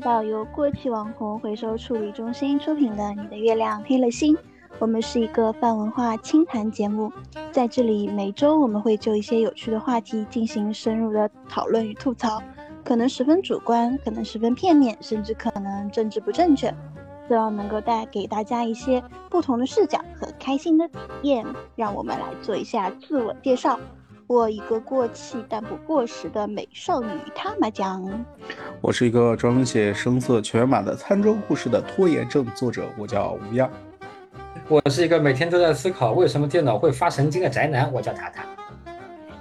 到由过气网红回收处理中心出品的《你的月亮黑了心》。我们是一个泛文化轻谈节目，在这里每周我们会就一些有趣的话题进行深入的讨论与吐槽，可能十分主观，可能十分片面，甚至可能政治不正确，希望能够带给大家一些不同的视角和开心的体验。让我们来做一下自我介绍。我一个过气但不过时的美少女他妈讲，我是一个专门写声色犬马的餐桌故事的拖延症作者，我叫吴恙。我是一个每天都在思考为什么电脑会发神经的宅男，我叫塔塔。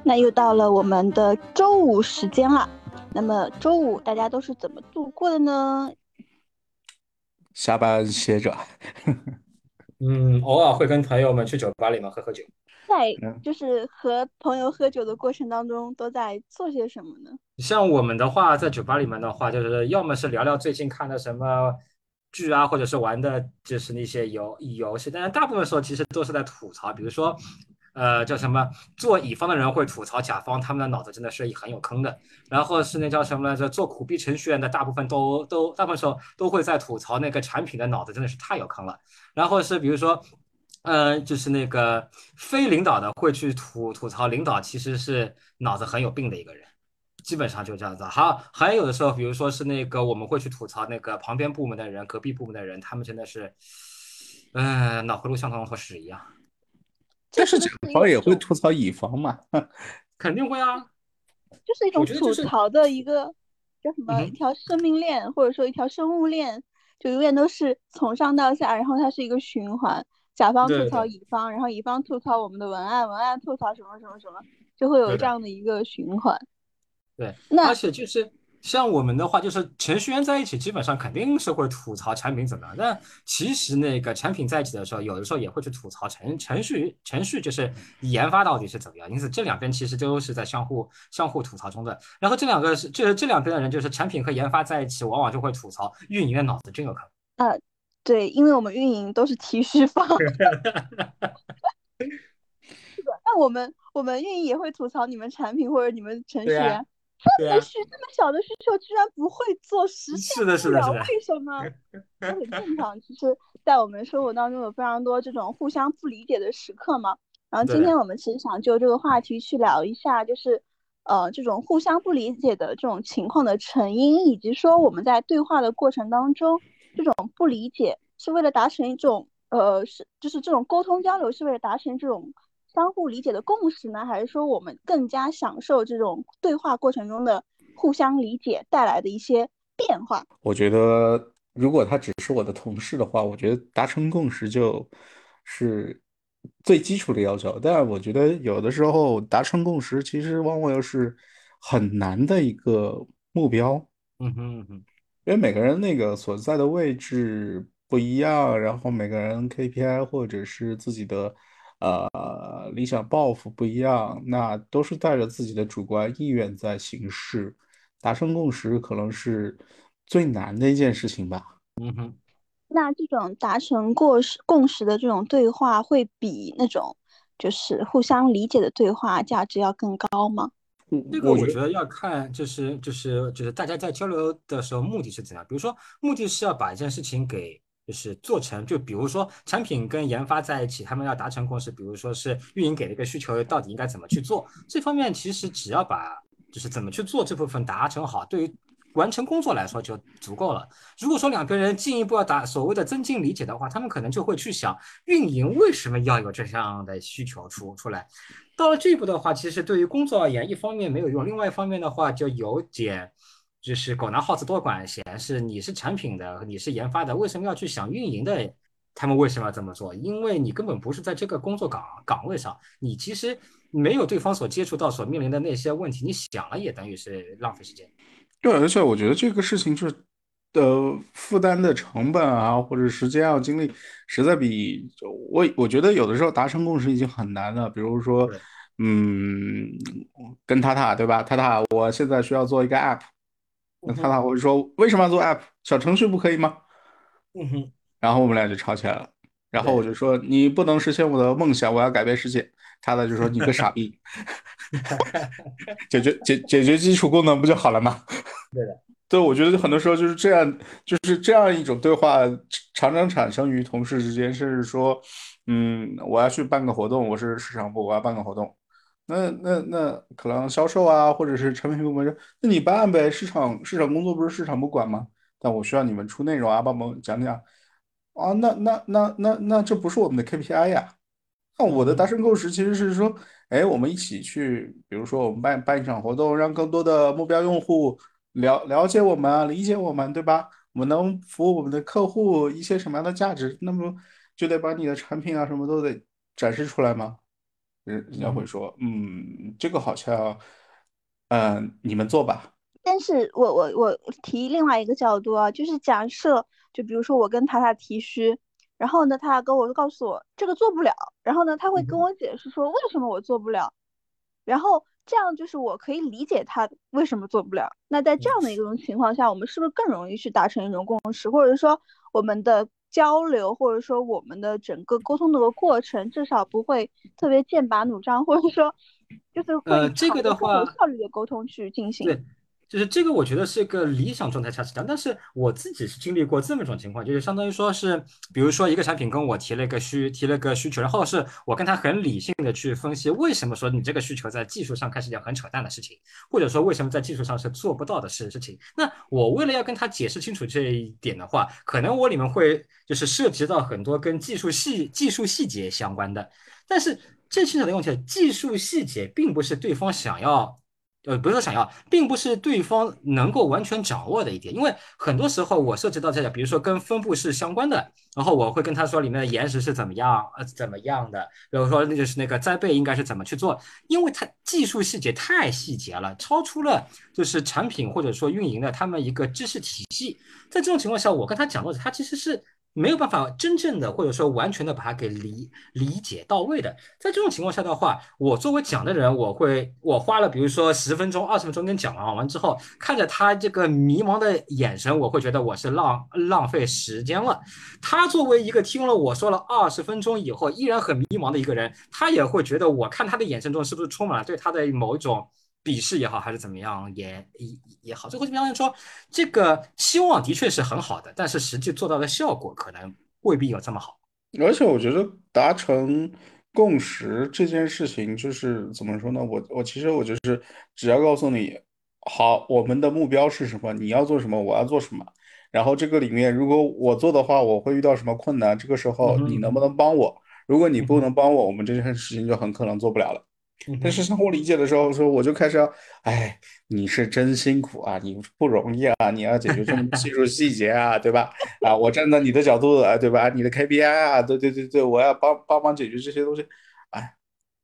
那又到了我们的周五时间了，那么周五大家都是怎么度过的呢？下班歇着。嗯，偶尔会跟朋友们去酒吧里面喝喝酒。在就是和朋友喝酒的过程当中，都在做些什么呢？像我们的话，在酒吧里面的话，就是要么是聊聊最近看的什么剧啊，或者是玩的就是那些游游戏。但是大部分时候其实都是在吐槽，比如说，呃，叫什么做乙方的人会吐槽甲方，他们的脑子真的是很有坑的。然后是那叫什么来着？做苦逼程序员的大部分都都大部分时候都会在吐槽那个产品的脑子真的是太有坑了。然后是比如说。嗯，就是那个非领导的会去吐吐槽领导，其实是脑子很有病的一个人，基本上就这样子。好，还有的时候，比如说是那个我们会去吐槽那个旁边部门的人、隔壁部门的人，他们真的是，嗯，脑回路像坨屎一样。但是甲方也会吐槽乙方嘛？肯定会啊，就是一种吐槽的一个叫什么一条生命链，或者说一条生物链，就永远都是从上到下，然后它是一个循环。甲方吐槽乙方，然后乙方吐槽我们的文案，文案吐槽什么什么什么，就会有这样的一个循环。对，那而且就是像我们的话，就是程序员在一起，基本上肯定是会吐槽产品怎么样。但其实那个产品在一起的时候，有的时候也会去吐槽程程序程序，就是研发到底是怎么样。因此这两边其实都是在相互相互吐槽中的。然后这两个是就是这两边的人，就是产品和研发在一起，往往就会吐槽运营的脑子真有坑。呃。对，因为我们运营都是提需方，是的。那我们我们运营也会吐槽你们产品或者你们程序员，这么需这么小的需求居然不会做，实现不了，为什么？这很正常。其实，在我们生活当中有非常多这种互相不理解的时刻嘛。然后今天我们其实想就这个话题去聊一下，就是呃这种互相不理解的这种情况的成因，以及说我们在对话的过程当中。这种不理解是为了达成一种呃是就是这种沟通交流是为了达成这种相互理解的共识呢，还是说我们更加享受这种对话过程中的互相理解带来的一些变化？我觉得如果他只是我的同事的话，我觉得达成共识就是最基础的要求。但我觉得有的时候达成共识其实往往又是很难的一个目标。嗯哼哼。因为每个人那个所在的位置不一样，然后每个人 KPI 或者是自己的呃理想抱负不一样，那都是带着自己的主观意愿在行事，达成共识可能是最难的一件事情吧。嗯哼，那这种达成过识共识的这种对话，会比那种就是互相理解的对话价值要更高吗？这个我觉得要看，就是就是就是大家在交流的时候目的是怎样。比如说，目的是要把一件事情给就是做成，就比如说产品跟研发在一起，他们要达成共识。比如说是运营给了一个需求，到底应该怎么去做？这方面其实只要把就是怎么去做这部分达成好，对于完成工作来说就足够了。如果说两个人进一步要达所谓的增进理解的话，他们可能就会去想运营为什么要有这样的需求出出来。到了这一步的话，其实对于工作而言，一方面没有用，另外一方面的话就有点，就是狗拿耗子多管闲事。你是产品的，你是研发的，为什么要去想运营的？他们为什么要这么做？因为你根本不是在这个工作岗岗位上，你其实没有对方所接触到、所面临的那些问题，你想了也等于是浪费时间。对，而且我觉得这个事情就是。的负担的成本啊，或者时间啊、精力，实在比我我觉得有的时候达成共识已经很难了。比如说，嗯，跟塔塔对吧？塔塔，我现在需要做一个 app，那塔塔会说为什么要做 app？小程序不可以吗？嗯哼。然后我们俩就吵起来了。然后我就说你不能实现我的梦想，我要改变世界。他的就说你个傻逼，解决解解决基础功能不就好了吗？对的，对，我觉得很多时候就是这样，就是这样一种对话，常常产生于同事之间，甚至说，嗯，我要去办个活动，我是市场部，我要办个活动，那那那可能销售啊，或者是产品部门说，那你办呗，市场市场工作不是市场部管吗？但我需要你们出内容啊，帮忙讲讲。啊，那那那那那这不是我们的 KPI 呀？那我的达成共识其实是说，哎，我们一起去，比如说我们办办一场活动，让更多的目标用户了了解我们啊，理解我们，对吧？我们能服务我们的客户一些什么样的价值？那么就得把你的产品啊什么都得展示出来吗？人人家会说，嗯，这个好像，嗯，你们做吧。但是我我我提另外一个角度啊，就是假设。就比如说我跟塔塔提需，然后呢，他跟我告诉我这个做不了，然后呢，他会跟我解释说为什么我做不了，然后这样就是我可以理解他为什么做不了。那在这样的一种情况下，我们是不是更容易去达成一种共识，或者说我们的交流，或者说我们的整个沟通的过程，至少不会特别剑拔弩张，或者说就是会这个的话有效率的沟通去进行。对。就是这个，我觉得是个理想状态下是这样，但是我自己是经历过这么一种情况，就是相当于说是，比如说一个产品跟我提了一个需，提了个需求，然后是我跟他很理性的去分析，为什么说你这个需求在技术上看是件很扯淡的事情，或者说为什么在技术上是做不到的事事情。那我为了要跟他解释清楚这一点的话，可能我里面会就是涉及到很多跟技术细技术细节相关的，但是这牵扯的问题，技术细节并不是对方想要。呃，不是说想要，并不是对方能够完全掌握的一点，因为很多时候我涉及到这个，比如说跟分布式相关的，然后我会跟他说里面的延时是怎么样，呃，怎么样的，比如说那就是那个栽背应该是怎么去做，因为它技术细节太细节了，超出了就是产品或者说运营的他们一个知识体系，在这种情况下，我跟他讲的他其实是。没有办法真正的或者说完全的把它给理理解到位的，在这种情况下的话，我作为讲的人，我会我花了比如说十分钟、二十分钟跟讲完完之后，看着他这个迷茫的眼神，我会觉得我是浪浪费时间了。他作为一个听了我说了二十分钟以后依然很迷茫的一个人，他也会觉得我看他的眼神中是不是充满了对他的某一种。鄙视也好，还是怎么样也也也好，最后就相当于说，这个期望的确是很好的，但是实际做到的效果可能未必有这么好。而且我觉得达成共识这件事情，就是怎么说呢？我我其实我就是只要告诉你，好，我们的目标是什么，你要做什么，我要做什么，然后这个里面如果我做的话，我会遇到什么困难，这个时候你能不能帮我？如果你不能帮我，我们这件事情就很可能做不了了。但是，当我理解的时候，说我就开始要，哎，你是真辛苦啊，你不容易啊，你要解决这么技术细节啊，对吧？啊，我站在你的角度啊，对吧？你的 KPI 啊，对对对对，我要帮帮忙解决这些东西，哎，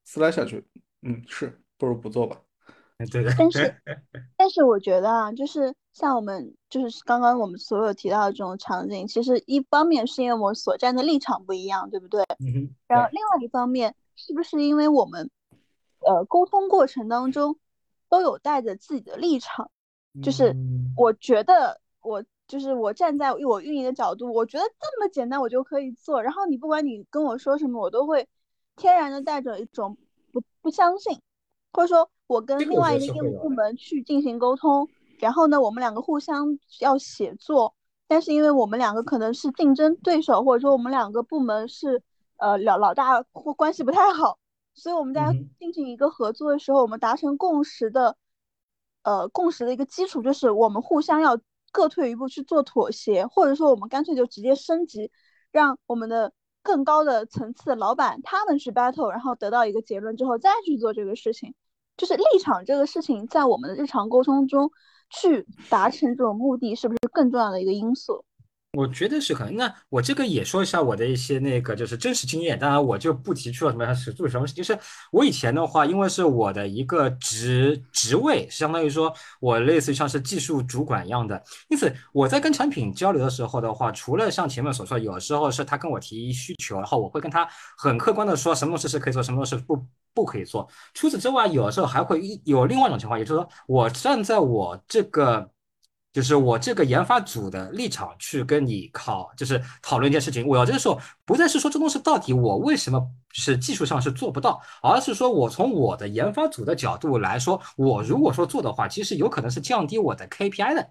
思来想去，嗯，是，不如不做吧。对的。但是，但是我觉得啊，就是像我们，就是刚刚我们所有提到的这种场景，其实一方面是因为我们所站的立场不一样，对不对？嗯哼。然后另外一方面，是不是因为我们？呃，沟通过程当中都有带着自己的立场，就是我觉得我就是我站在我运营的角度，我觉得这么简单我就可以做。然后你不管你跟我说什么，我都会天然的带着一种不不相信，或者说我跟另外一个业务部门去进行沟通，然后呢，我们两个互相要协作，但是因为我们两个可能是竞争对手，或者说我们两个部门是呃老老大或关系不太好。所以我们在进行一个合作的时候，我们达成共识的，呃，共识的一个基础就是我们互相要各退一步去做妥协，或者说我们干脆就直接升级，让我们的更高的层次的老板他们去 battle，然后得到一个结论之后再去做这个事情，就是立场这个事情在我们的日常沟通中去达成这种目的，是不是更重要的一个因素？我觉得是可能。那我这个也说一下我的一些那个就是真实经验，当然我就不提出了什么是做什么。就是我以前的话，因为是我的一个职职位，相当于说我类似于像是技术主管一样的，因此我在跟产品交流的时候的话，除了像前面所说，有时候是他跟我提需求，然后我会跟他很客观的说什么东西是可以做，什么东西不不可以做。除此之外，有时候还会有另外一种情况，也就是说我站在我这个。就是我这个研发组的立场去跟你考，就是讨论一件事情。我要这个时候不再是说这东西到底我为什么是技术上是做不到，而是说我从我的研发组的角度来说，我如果说做的话，其实有可能是降低我的 KPI 的。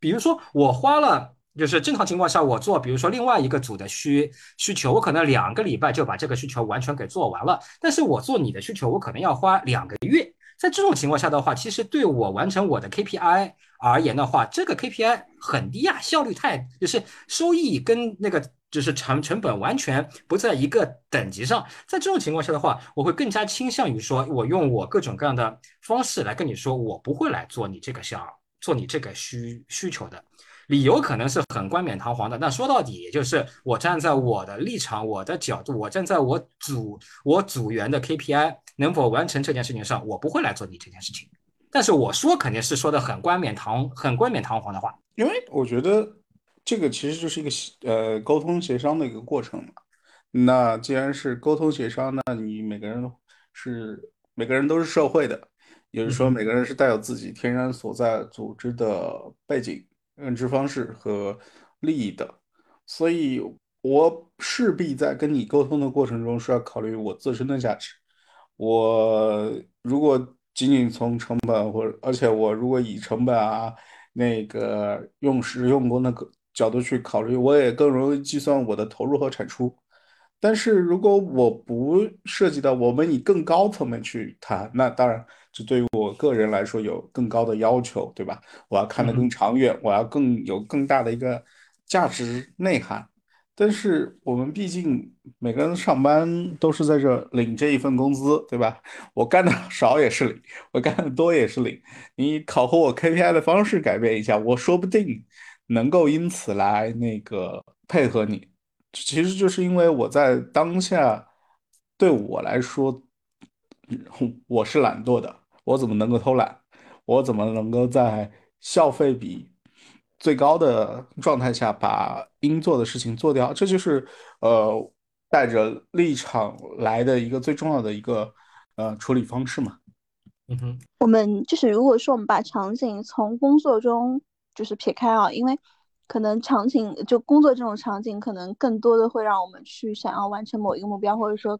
比如说我花了，就是正常情况下我做，比如说另外一个组的需需求，我可能两个礼拜就把这个需求完全给做完了，但是我做你的需求，我可能要花两个月。在这种情况下的话，其实对我完成我的 KPI 而言的话，这个 KPI 很低啊，效率太就是收益跟那个。就是成成本完全不在一个等级上，在这种情况下的话，我会更加倾向于说，我用我各种各样的方式来跟你说，我不会来做你这个项，做你这个需需求的理由可能是很冠冕堂皇的。那说到底，也就是我站在我的立场、我的角度，我站在我组我组员的 KPI 能否完成这件事情上，我不会来做你这件事情。但是我说肯定是说的很冠冕堂很冠冕堂皇的话，因为我觉得。这个其实就是一个呃沟通协商的一个过程嘛。那既然是沟通协商，那你每个人是每个人都是社会的，也就是说每个人是带有自己天然所在组织的背景、认知方式和利益的。所以，我势必在跟你沟通的过程中是要考虑我自身的价值。我如果仅仅从成本或者，而且我如果以成本啊那个用时用工那个。角度去考虑，我也更容易计算我的投入和产出。但是如果我不涉及到我们以更高层面去谈，那当然这对于我个人来说有更高的要求，对吧？我要看得更长远，我要更有更大的一个价值内涵。但是我们毕竟每个人上班都是在这领这一份工资，对吧？我干的少也是领，我干的多也是领。你考核我 KPI 的方式改变一下，我说不定。能够因此来那个配合你，其实就是因为我在当下对我来说，我是懒惰的，我怎么能够偷懒？我怎么能够在消费比最高的状态下把应做的事情做掉？这就是呃带着立场来的一个最重要的一个呃处理方式嘛。嗯哼，我们就是如果说我们把场景从工作中。就是撇开啊，因为可能场景就工作这种场景，可能更多的会让我们去想要完成某一个目标，或者说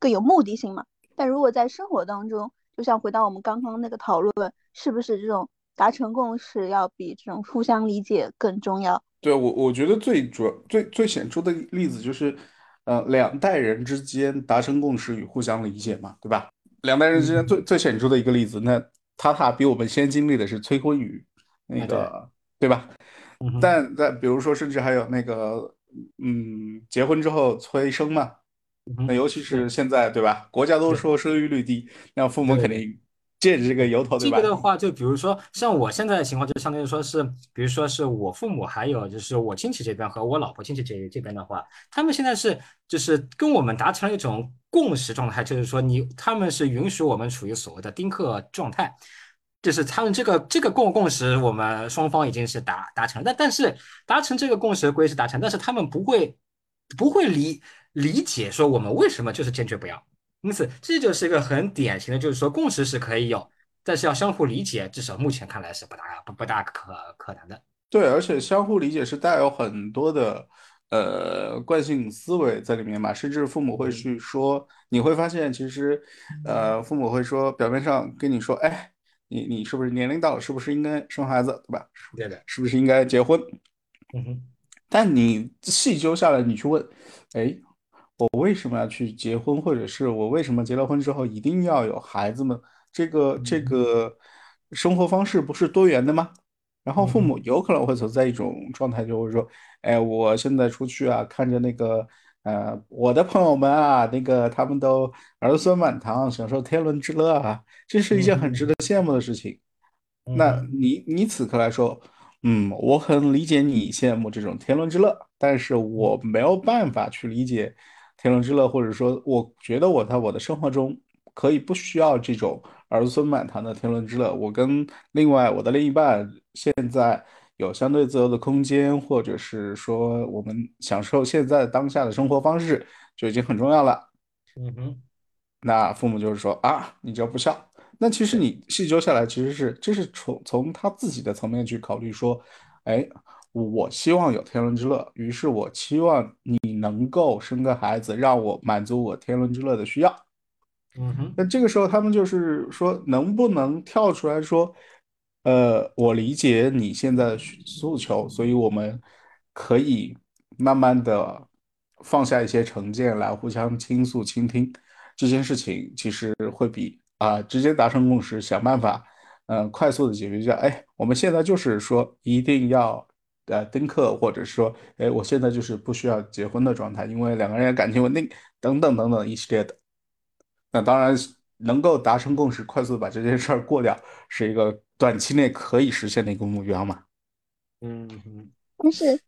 更有目的性嘛。但如果在生活当中，就像回到我们刚刚那个讨论，是不是这种达成共识要比这种互相理解更重要？对我，我觉得最主要、最最显著的例子就是，呃，两代人之间达成共识与互相理解嘛，对吧？两代人之间最最显著的一个例子，那塔塔比我们先经历的是催婚与。那个对吧？但在比如说，甚至还有那个，嗯，结婚之后催生嘛，那尤其是现在对吧？国家都说生育率低，那父母肯定借着这个由头，对吧？这个的话，就比如说像我现在的情况，就相当于说是，比如说是我父母，还有就是我亲戚这边和我老婆亲戚这这边的话，他们现在是就是跟我们达成了一种共识状态，就是说你他们是允许我们处于所谓的丁克状态。就是他们这个这个共共识，我们双方已经是达达成了，但但是达成这个共识归是达成，但是他们不会不会理理解说我们为什么就是坚决不要，因此这就是一个很典型的，就是说共识是可以有，但是要相互理解，至少目前看来是不大不不大可可能的。对，而且相互理解是带有很多的呃惯性思维在里面嘛，甚至父母会去说，你会发现其实呃父母会说，表面上跟你说，哎。你你是不是年龄到了？是不是应该生孩子，对吧？对的。是不是应该结婚？嗯哼。但你细究下来，你去问，哎，我为什么要去结婚？或者是我为什么结了婚之后一定要有孩子们？这个这个生活方式不是多元的吗？然后父母有可能会存在一种状态，就会说，哎，我现在出去啊，看着那个。呃，我的朋友们啊，那个他们都儿孙满堂，享受天伦之乐啊，这是一件很值得羡慕的事情。那你你此刻来说，嗯，我很理解你羡慕这种天伦之乐，但是我没有办法去理解天伦之乐，或者说，我觉得我在我的生活中可以不需要这种儿孙满堂的天伦之乐。我跟另外我的另一半现在。有相对自由的空间，或者是说我们享受现在当下的生活方式，就已经很重要了。嗯哼，那父母就是说啊，你这不孝。那其实你细究下来，其实是这是从从他自己的层面去考虑说，哎，我希望有天伦之乐，于是我期望你能够生个孩子，让我满足我天伦之乐的需要。嗯哼，那这个时候他们就是说，能不能跳出来说，呃，我理解你现在的诉求，所以我们可以慢慢的放下一些成见来互相倾诉、倾听这件事情，其实会比啊直接达成共识，想办法，嗯，快速的解决掉。哎，我们现在就是说一定要呃丁克，或者说，哎，我现在就是不需要结婚的状态，因为两个人感情稳定，等等等等一系列的。那当然能够达成共识，快速把这件事儿过掉，是一个短期内可以实现的一个目标嘛。嗯，但是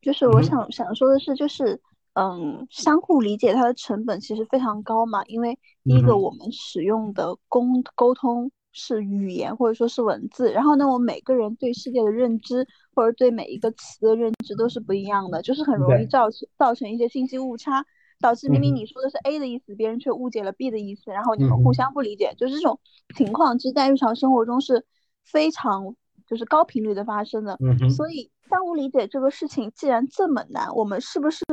就是我想想说的是，就是嗯，相互理解它的成本其实非常高嘛，因为第一个我们使用的沟沟通是语言或者说是文字，然后呢，我每个人对世界的认知或者对每一个词的认知都是不一样的，就是很容易造成造成一些信息误差。导致明明你说的是 A 的意思，别人却误解了 B 的意思，然后你们互相不理解，就是这种情况，其实在日常生活中是非常就是高频率的发生的。所以相互理解这个事情既然这么难，我们是不是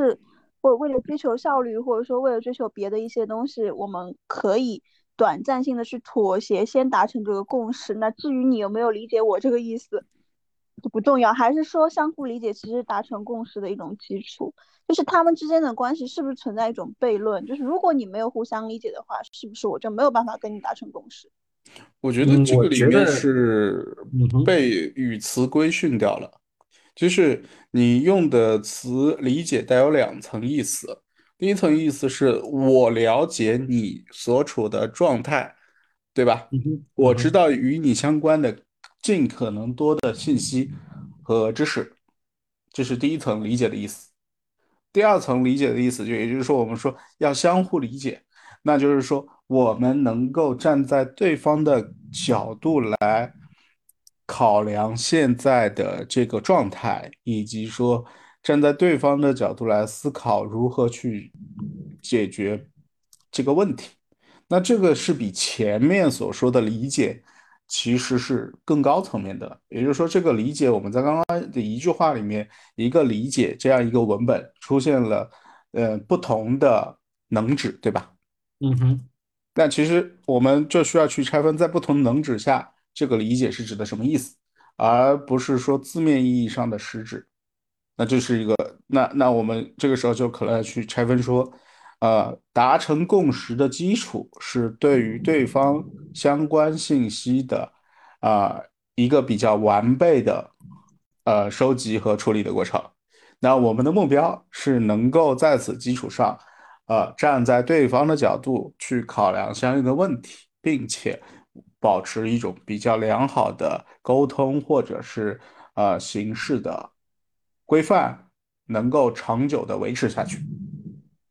或为了追求效率，或者说为了追求别的一些东西，我们可以短暂性的去妥协，先达成这个共识？那至于你有没有理解我这个意思，就不重要。还是说相互理解其实达成共识的一种基础？就是他们之间的关系是不是存在一种悖论？就是如果你没有互相理解的话，是不是我就没有办法跟你达成共识？我觉得这个里面是被语词规训掉了。就是你用的词理解带有两层意思，第一层意思是我了解你所处的状态，对吧？我知道与你相关的尽可能多的信息和知识，这是第一层理解的意思。第二层理解的意思，就也就是说，我们说要相互理解，那就是说，我们能够站在对方的角度来考量现在的这个状态，以及说站在对方的角度来思考如何去解决这个问题。那这个是比前面所说的理解。其实是更高层面的，也就是说，这个理解我们在刚刚的一句话里面，一个理解这样一个文本出现了，呃，不同的能指，对吧？嗯哼。但其实我们就需要去拆分，在不同能指下，这个理解是指的什么意思，而不是说字面意义上的实质。那这是一个，那那我们这个时候就可能要去拆分说。呃，达成共识的基础是对于对方相关信息的啊一个比较完备的呃收集和处理的过程。那我们的目标是能够在此基础上，呃，站在对方的角度去考量相应的问题，并且保持一种比较良好的沟通或者是呃形式的规范，能够长久的维持下去。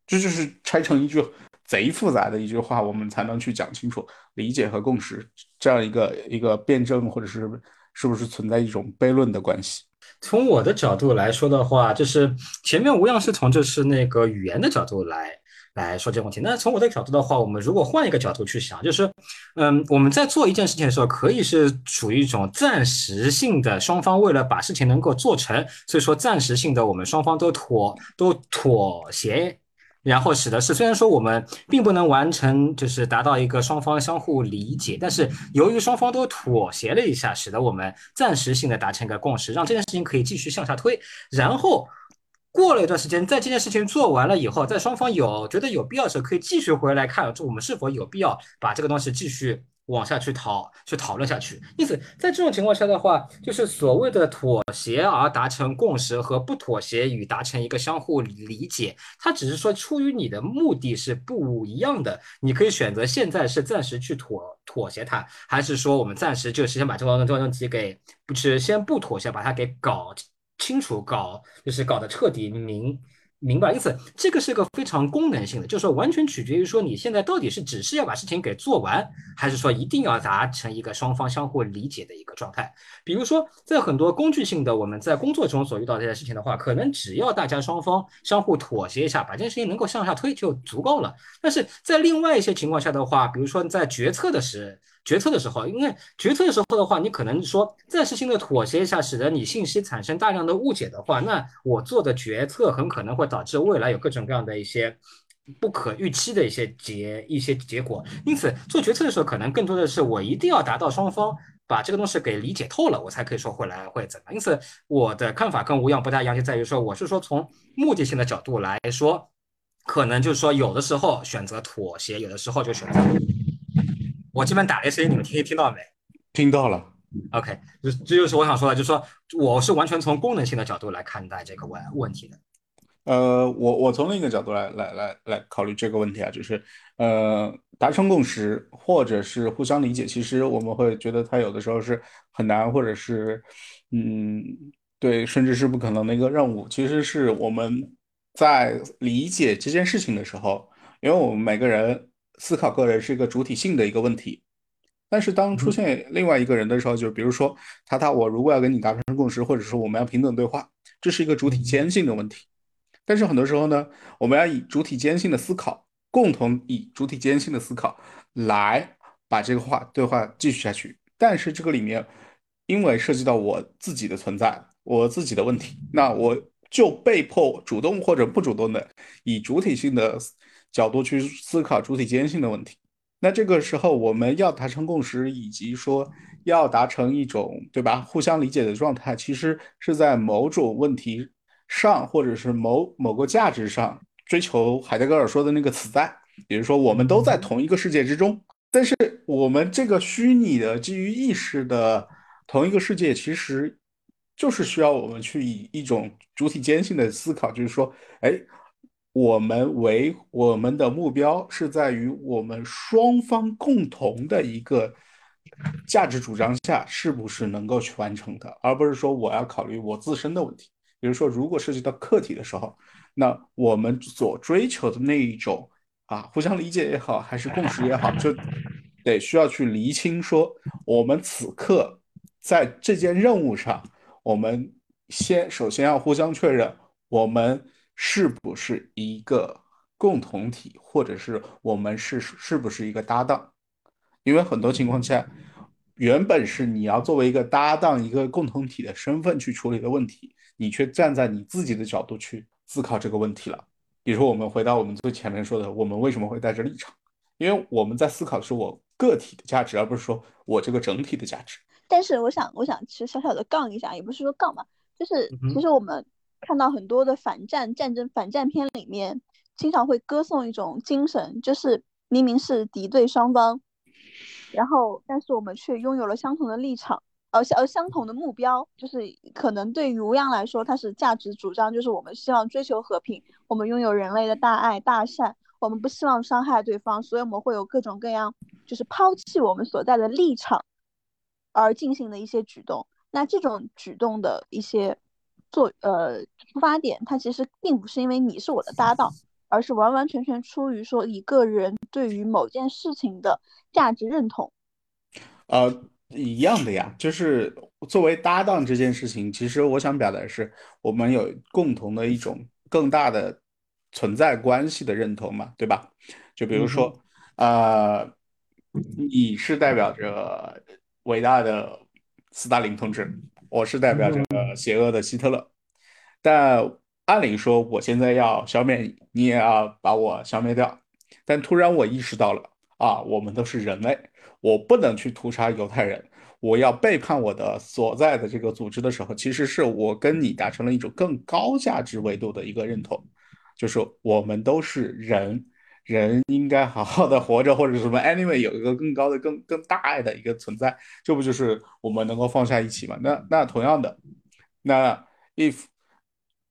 这就是拆成一句贼复杂的一句话，我们才能去讲清楚理解和共识这样一个一个辩证，或者是是不是存在一种悖论的关系。从我的角度来说的话，就是前面无恙是从就是那个语言的角度来来说这个问题。那从我的角度的话，我们如果换一个角度去想，就是嗯，我们在做一件事情的时候，可以是处于一种暂时性的，双方为了把事情能够做成，所以说暂时性的我们双方都妥都妥协。然后使得是，虽然说我们并不能完成，就是达到一个双方相互理解，但是由于双方都妥协了一下，使得我们暂时性的达成一个共识，让这件事情可以继续向下推。然后过了一段时间，在这件事情做完了以后，在双方有觉得有必要时候，可以继续回来看，就我们是否有必要把这个东西继续。往下去讨去讨论下去，因此在这种情况下的话，就是所谓的妥协而达成共识和不妥协与达成一个相互理解，它只是说出于你的目的是不一样的。你可以选择现在是暂时去妥妥协它，还是说我们暂时就是先把这个这个问题给不是先不妥协，把它给搞清楚，搞就是搞得彻底明。明白，因此这个是个非常功能性的，就是说完全取决于说你现在到底是只是要把事情给做完，还是说一定要达成一个双方相互理解的一个状态。比如说，在很多工具性的我们在工作中所遇到这些事情的话，可能只要大家双方相互妥协一下，把这件事情能够向下推就足够了。但是在另外一些情况下的话，比如说在决策的时决策的时候，因为决策的时候的话，你可能说暂时性的妥协一下，使得你信息产生大量的误解的话，那我做的决策很可能会导致未来有各种各样的一些不可预期的一些结一些结果。因此，做决策的时候，可能更多的是我一定要达到双方把这个东西给理解透了，我才可以说会来会怎么。因此，我的看法跟吴阳不太一样，就在于说，我是说从目的性的角度来说。可能就是说，有的时候选择妥协，有的时候就选择。我这边打雷声音，你们听听到没？听到了。OK，这这就是我想说的，就是说我是完全从功能性的角度来看待这个问问题的。呃，我我从另一个角度来来来来考虑这个问题啊，就是呃，达成共识或者是互相理解，其实我们会觉得它有的时候是很难，或者是嗯，对，甚至是不可能的一个任务。其实是我们。在理解这件事情的时候，因为我们每个人思考个人是一个主体性的一个问题，但是当出现另外一个人的时候，就比如说他他我如果要跟你达成共识，或者说我们要平等对话，这是一个主体间性的问题。但是很多时候呢，我们要以主体间性的思考，共同以主体间性的思考来把这个话对话继续下去。但是这个里面，因为涉及到我自己的存在，我自己的问题，那我。就被迫主动或者不主动的以主体性的角度去思考主体间性的问题。那这个时候我们要达成共识，以及说要达成一种对吧互相理解的状态，其实是在某种问题上，或者是某某个价值上追求海德格尔说的那个此在，也就是说我们都在同一个世界之中，但是我们这个虚拟的基于意识的同一个世界，其实。就是需要我们去以一种主体间性的思考，就是说，哎，我们为我们的目标是在于我们双方共同的一个价值主张下，是不是能够去完成的，而不是说我要考虑我自身的问题。比如说，如果涉及到课题的时候，那我们所追求的那一种啊，互相理解也好，还是共识也好，就得需要去厘清，说我们此刻在这件任务上。我们先首先要互相确认，我们是不是一个共同体，或者是我们是是不是一个搭档？因为很多情况下，原本是你要作为一个搭档、一个共同体的身份去处理的问题，你却站在你自己的角度去思考这个问题了。比如说，我们回到我们最前面说的，我们为什么会带着立场？因为我们在思考的是我个体的价值，而不是说我这个整体的价值。但是我想，我想其实小小的杠一下，也不是说杠嘛，就是其实我们看到很多的反战战争反战片里面，经常会歌颂一种精神，就是明明是敌对双方，然后但是我们却拥有了相同的立场，而相而相同的目标，就是可能对于吴阳来说，他是价值主张，就是我们希望追求和平，我们拥有人类的大爱大善，我们不希望伤害对方，所以我们会有各种各样，就是抛弃我们所在的立场。而进行的一些举动，那这种举动的一些做呃出发点，它其实并不是因为你是我的搭档，而是完完全全出于说一个人对于某件事情的价值认同。呃，一样的呀，就是作为搭档这件事情，其实我想表达的是我们有共同的一种更大的存在关系的认同嘛，对吧？就比如说，呃，你是代表着。伟大的斯大林同志，我是代表这个邪恶的希特勒，但按理说我现在要消灭你，你也要把我消灭掉。但突然我意识到了啊，我们都是人类，我不能去屠杀犹太人，我要背叛我的所在的这个组织的时候，其实是我跟你达成了一种更高价值维度的一个认同，就是我们都是人。人应该好好的活着，或者什么，anyway，有一个更高的、更更大爱的一个存在，这不就是我们能够放下一起吗？那那同样的，那 if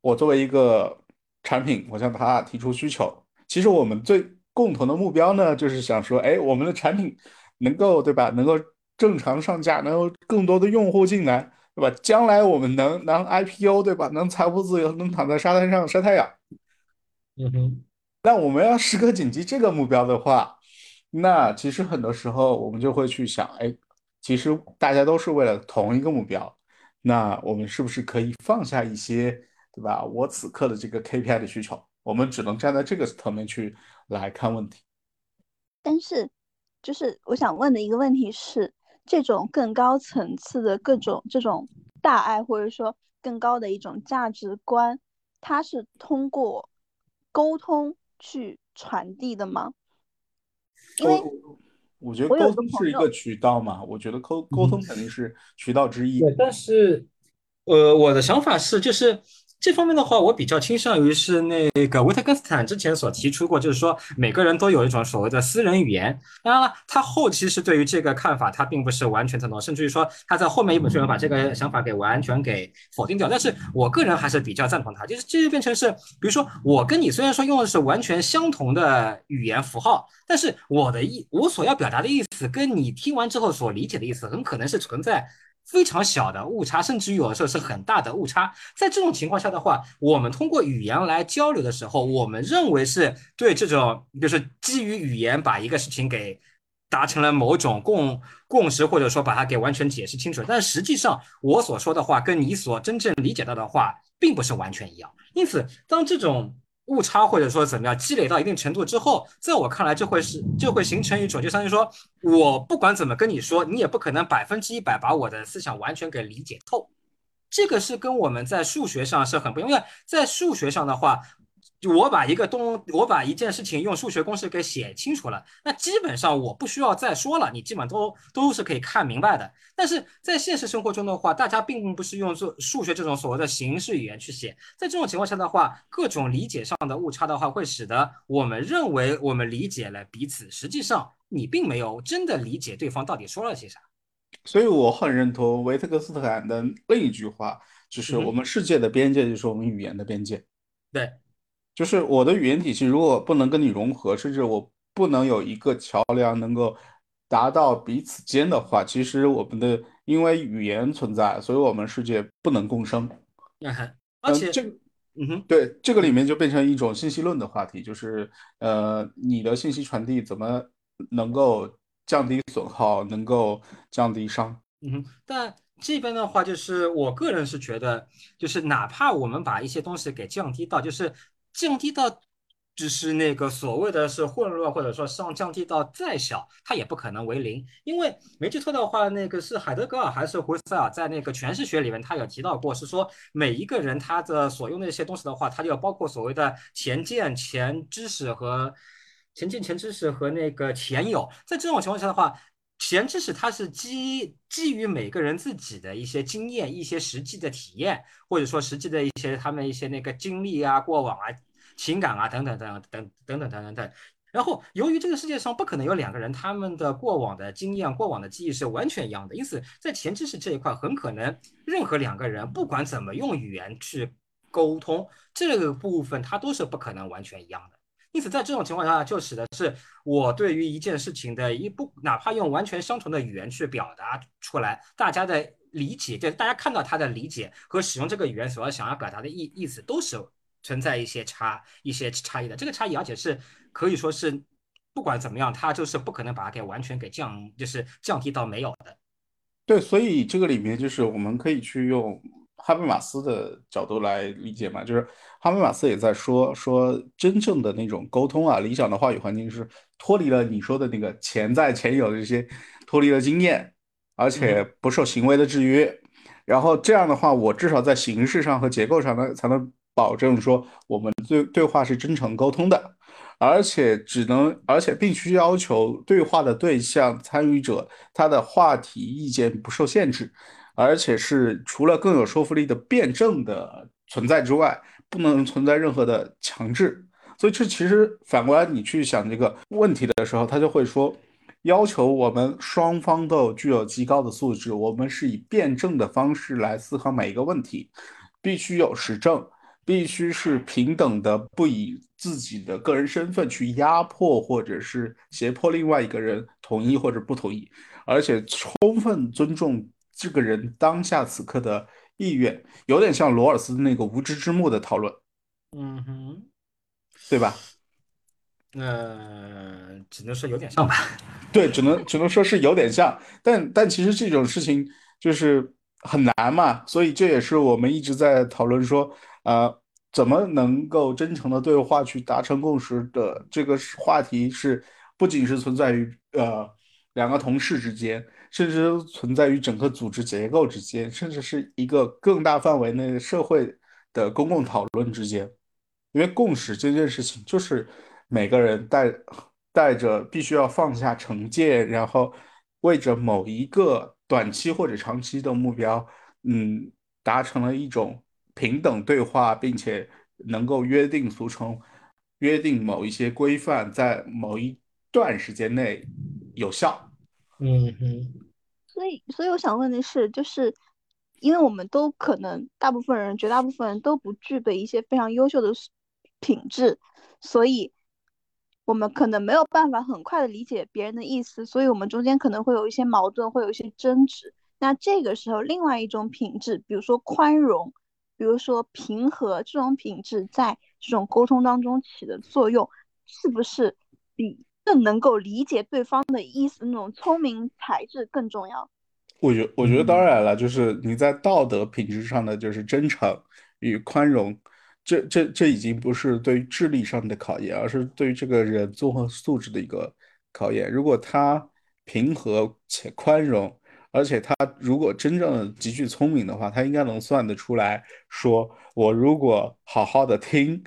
我作为一个产品，我向他提出需求，其实我们最共同的目标呢，就是想说，哎，我们的产品能够对吧？能够正常上架，能够更多的用户进来，对吧？将来我们能能 IPO，对吧？能财务自由，能躺在沙滩上晒太阳。嗯哼。那我们要时刻谨记这个目标的话，那其实很多时候我们就会去想，哎，其实大家都是为了同一个目标，那我们是不是可以放下一些，对吧？我此刻的这个 KPI 的需求，我们只能站在这个层面去来看问题。但是，就是我想问的一个问题是，这种更高层次的各种这种大爱，或者说更高的一种价值观，它是通过沟通去传递的吗？因为我觉得沟通是一个渠道嘛，我觉得沟沟通肯定是渠道之一。对，但是，呃，我的想法是，就是。这方面的话，我比较倾向于是那个维特根斯坦之前所提出过，就是说每个人都有一种所谓的私人语言。当然了，他后期是对于这个看法，他并不是完全赞同，甚至于说他在后面一本书里把这个想法给完全给否定掉。但是我个人还是比较赞同他，就是这就变成是，比如说我跟你虽然说用的是完全相同的语言符号，但是我的意我所要表达的意思跟你听完之后所理解的意思，很可能是存在。非常小的误差，甚至于有的时候是很大的误差。在这种情况下的话，我们通过语言来交流的时候，我们认为是对这种，就是基于语言把一个事情给达成了某种共共识，或者说把它给完全解释清楚。但实际上，我所说的话跟你所真正理解到的话，并不是完全一样。因此，当这种误差或者说怎么样积累到一定程度之后，在我看来就会是就会形成一种，就相当于说我不管怎么跟你说，你也不可能百分之一百把我的思想完全给理解透。这个是跟我们在数学上是很不一样，在数学上的话。我把一个东，我把一件事情用数学公式给写清楚了，那基本上我不需要再说了，你基本都都是可以看明白的。但是在现实生活中的话，大家并不是用做数学这种所谓的形式语言去写，在这种情况下的话，各种理解上的误差的话，会使得我们认为我们理解了彼此，实际上你并没有真的理解对方到底说了些啥。所以我很认同维特根斯坦的另一句话，就是我们世界的边界就是我们语言的边界。对。就是我的语言体系如果不能跟你融合，甚至我不能有一个桥梁能够达到彼此间的话，其实我们的因为语言存在，所以我们世界不能共生。而且这个，嗯哼，对，这个里面就变成一种信息论的话题，就是呃，你的信息传递怎么能够降低损耗，能够降低伤。嗯哼，但这边的话，就是我个人是觉得，就是哪怕我们把一些东西给降低到，就是。降低到只是那个所谓的是混乱，或者说上降低到再小，它也不可能为零。因为没记错的话，那个是海德格尔还是胡塞尔在那个诠释学里面，他有提到过，是说每一个人他的所用的一些东西的话，它就要包括所谓的前见、前知识和前见、前知识和那个前有。在这种情况下的话，前知识它是基基于每个人自己的一些经验、一些实际的体验，或者说实际的一些他们一些那个经历啊、过往啊、情感啊等等等等等等等等等。然后，由于这个世界上不可能有两个人他们的过往的经验、过往的记忆是完全一样的，因此在前知识这一块，很可能任何两个人不管怎么用语言去沟通，这个部分它都是不可能完全一样的。因此，在这种情况下，就使得是我对于一件事情的一不，哪怕用完全相同的语言去表达出来，大家的理解，就大家看到他的理解和使用这个语言所要想要表达的意意思，都是存在一些差一些差异的。这个差异，而且是可以说是不管怎么样，它就是不可能把它给完全给降，就是降低到没有的。对，所以这个里面就是我们可以去用。哈贝马斯的角度来理解嘛，就是哈贝马斯也在说说真正的那种沟通啊，理想的话语环境是脱离了你说的那个潜在前有的这些，脱离了经验，而且不受行为的制约。然后这样的话，我至少在形式上和结构上呢，才能保证说我们对对话是真诚沟通的，而且只能而且必须要求对话的对象参与者他的话题意见不受限制。而且是除了更有说服力的辩证的存在之外，不能存在任何的强制。所以这其实反过来你去想这个问题的时候，他就会说，要求我们双方都具有极高的素质，我们是以辩证的方式来思考每一个问题，必须有实证，必须是平等的，不以自己的个人身份去压迫或者是胁迫另外一个人同意或者不同意，而且充分尊重。这个人当下此刻的意愿，有点像罗尔斯那个无知之幕的讨论，嗯哼，对吧？呃，只能说有点像吧。对，只能只能说是有点像，但但其实这种事情就是很难嘛，所以这也是我们一直在讨论说，呃，怎么能够真诚的对话去达成共识的这个话题是。不仅是存在于呃两个同事之间，甚至存在于整个组织结构之间，甚至是一个更大范围内的社会的公共讨论之间。因为共识这件事情，就是每个人带带着必须要放下成见，然后为着某一个短期或者长期的目标，嗯，达成了一种平等对话，并且能够约定俗成。约定某一些规范在某一段时间内有效。嗯哼。所以，所以我想问的是，就是因为我们都可能大部分人，绝大部分人都不具备一些非常优秀的品质，所以我们可能没有办法很快的理解别人的意思，所以我们中间可能会有一些矛盾，会有一些争执。那这个时候，另外一种品质，比如说宽容。比如说平和这种品质在这种沟通当中起的作用，是不是比更能够理解对方的意思那种聪明才智更重要？我觉我觉得当然了，就是你在道德品质上的就是真诚与宽容，这这这已经不是对于智力上的考验，而是对于这个人综合素质的一个考验。如果他平和且宽容。而且他如果真正的极具聪明的话，他应该能算得出来，说我如果好好的听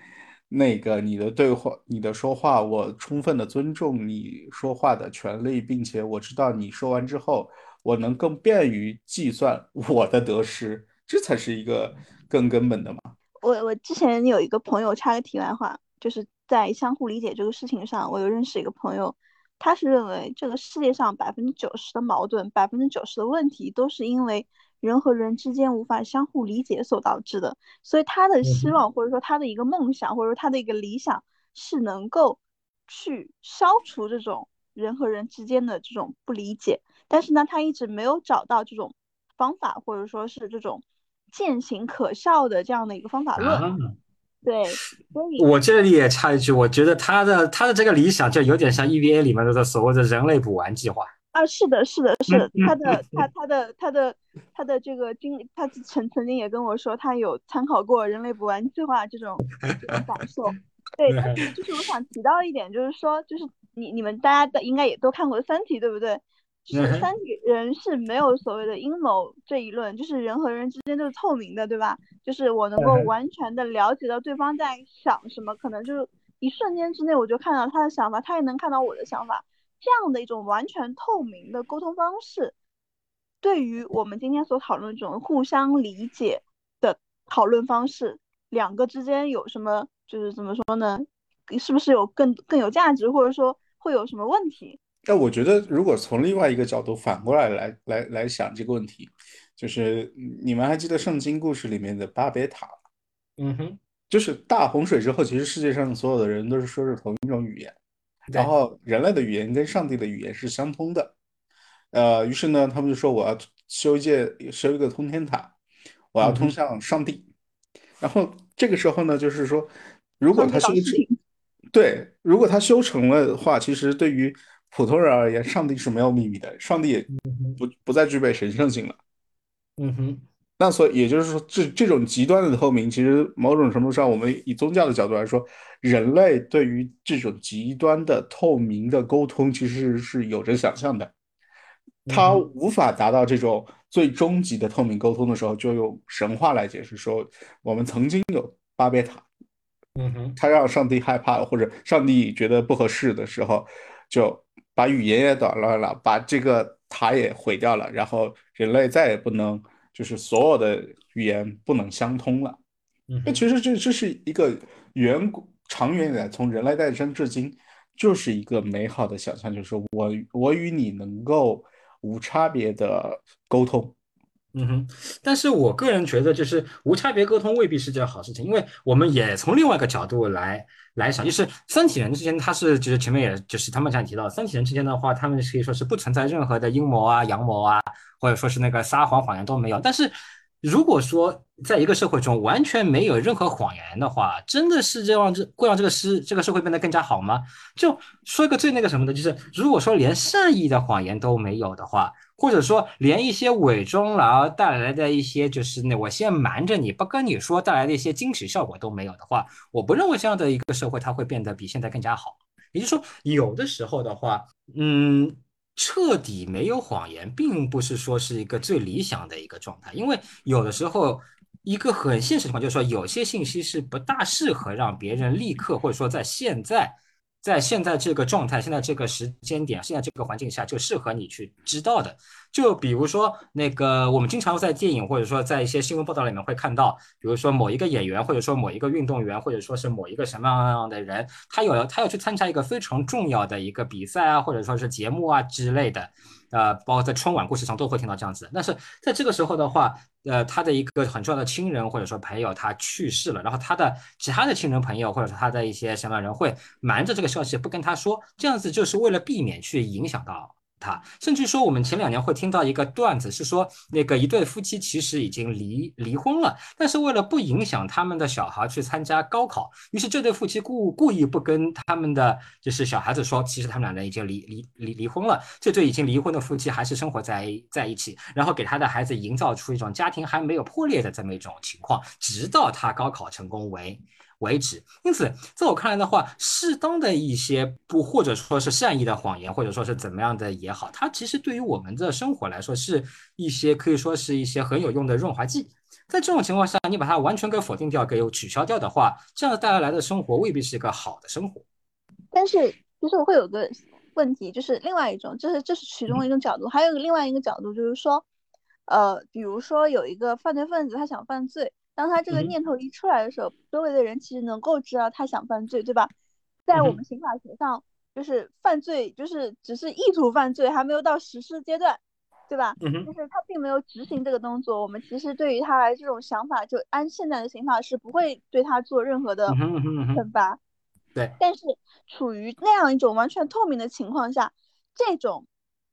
那个你的对话、你的说话，我充分的尊重你说话的权利，并且我知道你说完之后，我能更便于计算 我的得失，这才是一个更根本的嘛。我我之前有一个朋友，插个题外话，就是在相互理解这个事情上，我有认识一个朋友。他是认为这个世界上百分之九十的矛盾，百分之九十的问题都是因为人和人之间无法相互理解所导致的。所以他的希望或者说他的一个梦想或者说他的一个理想是能够去消除这种人和人之间的这种不理解。但是呢，他一直没有找到这种方法或者说是这种践行可笑的这样的一个方法论。对，我这里也插一句，我觉得他的他的这个理想就有点像 EVA 里面的所谓的人类补完计划啊，是的，是的，是他的他他的他的他的这个经历，他曾曾经也跟我说，他有参考过人类补完计划 这种感受。对，但是就是我想提到一点，就是说，就是你你们大家的应该也都看过《三体》，对不对？就是三体人是没有所谓的阴谋这一论，就是人和人之间都是透明的，对吧？就是我能够完全的了解到对方在想什么，可能就是一瞬间之内我就看到他的想法，他也能看到我的想法，这样的一种完全透明的沟通方式，对于我们今天所讨论这种互相理解的讨论方式，两个之间有什么就是怎么说呢？是不是有更更有价值，或者说会有什么问题？但我觉得，如果从另外一个角度反过来来来来想这个问题，就是你们还记得圣经故事里面的巴别塔？嗯哼，就是大洪水之后，其实世界上所有的人都是说着同一种语言，然后人类的语言跟上帝的语言是相通的。呃，于是呢，他们就说我要修一界修一个通天塔，我要通向上帝。然后这个时候呢，就是说，如果他修成，对，如果他修成了的话，其实对于普通人而言，上帝是没有秘密的，上帝也不不再具备神圣性了。嗯哼，那所以也就是说，这这种极端的透明，其实某种程度上，我们以宗教的角度来说，人类对于这种极端的透明的沟通，其实是有着想象的。他无法达到这种最终极的透明沟通的时候，就用神话来解释说，我们曾经有巴别塔。嗯哼，他让上帝害怕，或者上帝觉得不合适的时候，就。把语言也捣乱了，把这个塔也毁掉了，然后人类再也不能，就是所有的语言不能相通了。那其实这这是一个远古长远以来，从人类诞生至今，就是一个美好的想象，就是我我与你能够无差别的沟通。嗯哼，但是我个人觉得，就是无差别沟通未必是件好事情，因为我们也从另外一个角度来来想，就是三体人之间，他是就是前面也就是他们这样提到，三体人之间的话，他们可以说是不存在任何的阴谋啊、阳谋啊，或者说是那个撒谎谎言都没有。但是如果说在一个社会中完全没有任何谎言的话，真的是这样这会让这个社这个社会变得更加好吗？就说一个最那个什么的，就是如果说连善意的谎言都没有的话。或者说，连一些伪装然后带来的一些，就是那我先瞒着你不跟你说带来的一些惊喜效果都没有的话，我不认为这样的一个社会它会变得比现在更加好。也就是说，有的时候的话，嗯，彻底没有谎言，并不是说是一个最理想的一个状态，因为有的时候。一个很现实情况就是说，有些信息是不大适合让别人立刻，或者说在现在，在现在这个状态、现在这个时间点、现在这个环境下，就适合你去知道的。就比如说那个，我们经常在电影或者说在一些新闻报道里面会看到，比如说某一个演员，或者说某一个运动员，或者说是某一个什么样的人，他有他要去参加一个非常重要的一个比赛啊，或者说是节目啊之类的。呃，包括在春晚故事上都会听到这样子。但是在这个时候的话，呃，他的一个很重要的亲人或者说朋友他去世了，然后他的其他的亲人朋友或者说他的一些什么人会瞒着这个消息不跟他说，这样子就是为了避免去影响到。他甚至说，我们前两年会听到一个段子，是说那个一对夫妻其实已经离离婚了，但是为了不影响他们的小孩去参加高考，于是这对夫妻故故意不跟他们的就是小孩子说，其实他们两人已经离离离离婚了。这对已经离婚的夫妻还是生活在在一起，然后给他的孩子营造出一种家庭还没有破裂的这么一种情况，直到他高考成功为。为止，因此，在我看来的话，适当的一些不或者说是善意的谎言，或者说是怎么样的也好，它其实对于我们的生活来说，是一些可以说是一些很有用的润滑剂。在这种情况下，你把它完全给否定掉，给取消掉的话，这样带来的生活未必是一个好的生活。但是，其实我会有个问题，就是另外一种，就是这是其中一种角度，还有另外一个角度，就是说，呃，比如说有一个犯罪分子，他想犯罪。当他这个念头一出来的时候，周围的人其实能够知道他想犯罪，对吧？在我们刑法学上，就是犯罪就是只是意图犯罪，还没有到实施阶段，对吧？就是他并没有执行这个动作，我们其实对于他来这种想法，就按现在的刑法是不会对他做任何的惩罚。对。但是处于那样一种完全透明的情况下，这种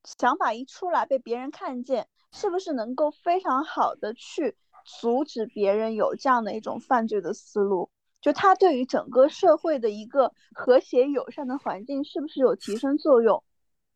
想法一出来被别人看见，是不是能够非常好的去？阻止别人有这样的一种犯罪的思路，就他对于整个社会的一个和谐友善的环境是不是有提升作用？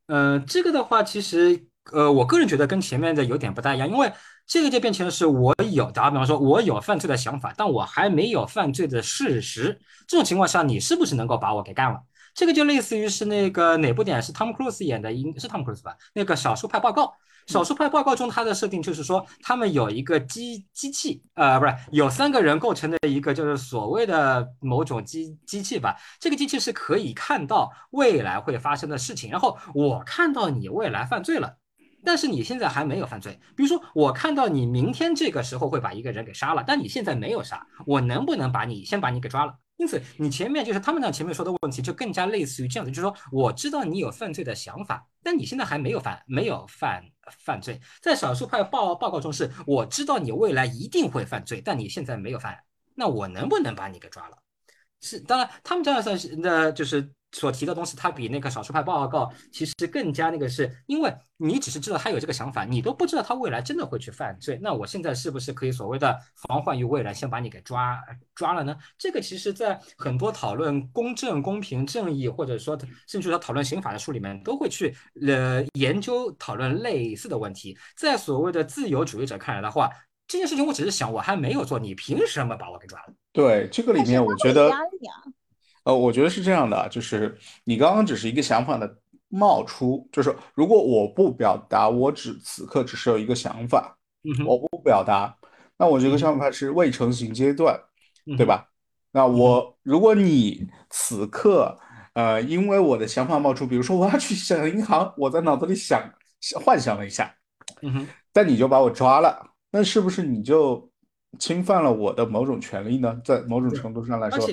嗯，这个的话，其实呃，我个人觉得跟前面的有点不大一样，因为这个就变成了是我有，打比方说，我有犯罪的想法，但我还没有犯罪的事实。这种情况下，你是不是能够把我给干了？这个就类似于是那个哪部电影是汤姆·克鲁斯演的，应是汤姆·克鲁斯吧？那个《少数派报告》。少数派报告中，它的设定就是说，他们有一个机机器，呃，不是有三个人构成的一个，就是所谓的某种机机器吧。这个机器是可以看到未来会发生的事情。然后我看到你未来犯罪了，但是你现在还没有犯罪。比如说，我看到你明天这个时候会把一个人给杀了，但你现在没有杀，我能不能把你先把你给抓了？因此，你前面就是他们那前面说的问题，就更加类似于这样子，就是说，我知道你有犯罪的想法，但你现在还没有犯，没有犯犯罪。在少数派报报告中，是我知道你未来一定会犯罪，但你现在没有犯，那我能不能把你给抓了？是，当然，他们这样算是，那就是。所提的东西，它比那个少数派报告其实更加那个，是因为你只是知道他有这个想法，你都不知道他未来真的会去犯罪。那我现在是不是可以所谓的防患于未然，先把你给抓抓了呢？这个其实，在很多讨论公正、公平、正义，或者说甚至说讨论刑法的书里面，都会去呃研究讨论类似的问题。在所谓的自由主义者看来的话，这件事情我只是想，我还没有做，你凭什么把我给抓了？对这个里面，我觉得。呃，我觉得是这样的，就是你刚刚只是一个想法的冒出，就是如果我不表达，我只此刻只是有一个想法，我不表达，那我这个想法是未成型阶段，对吧？那我如果你此刻，呃，因为我的想法冒出，比如说我要去想银行，我在脑子里想幻想了一下，嗯哼，但你就把我抓了，那是不是你就侵犯了我的某种权利呢？在某种程度上来说。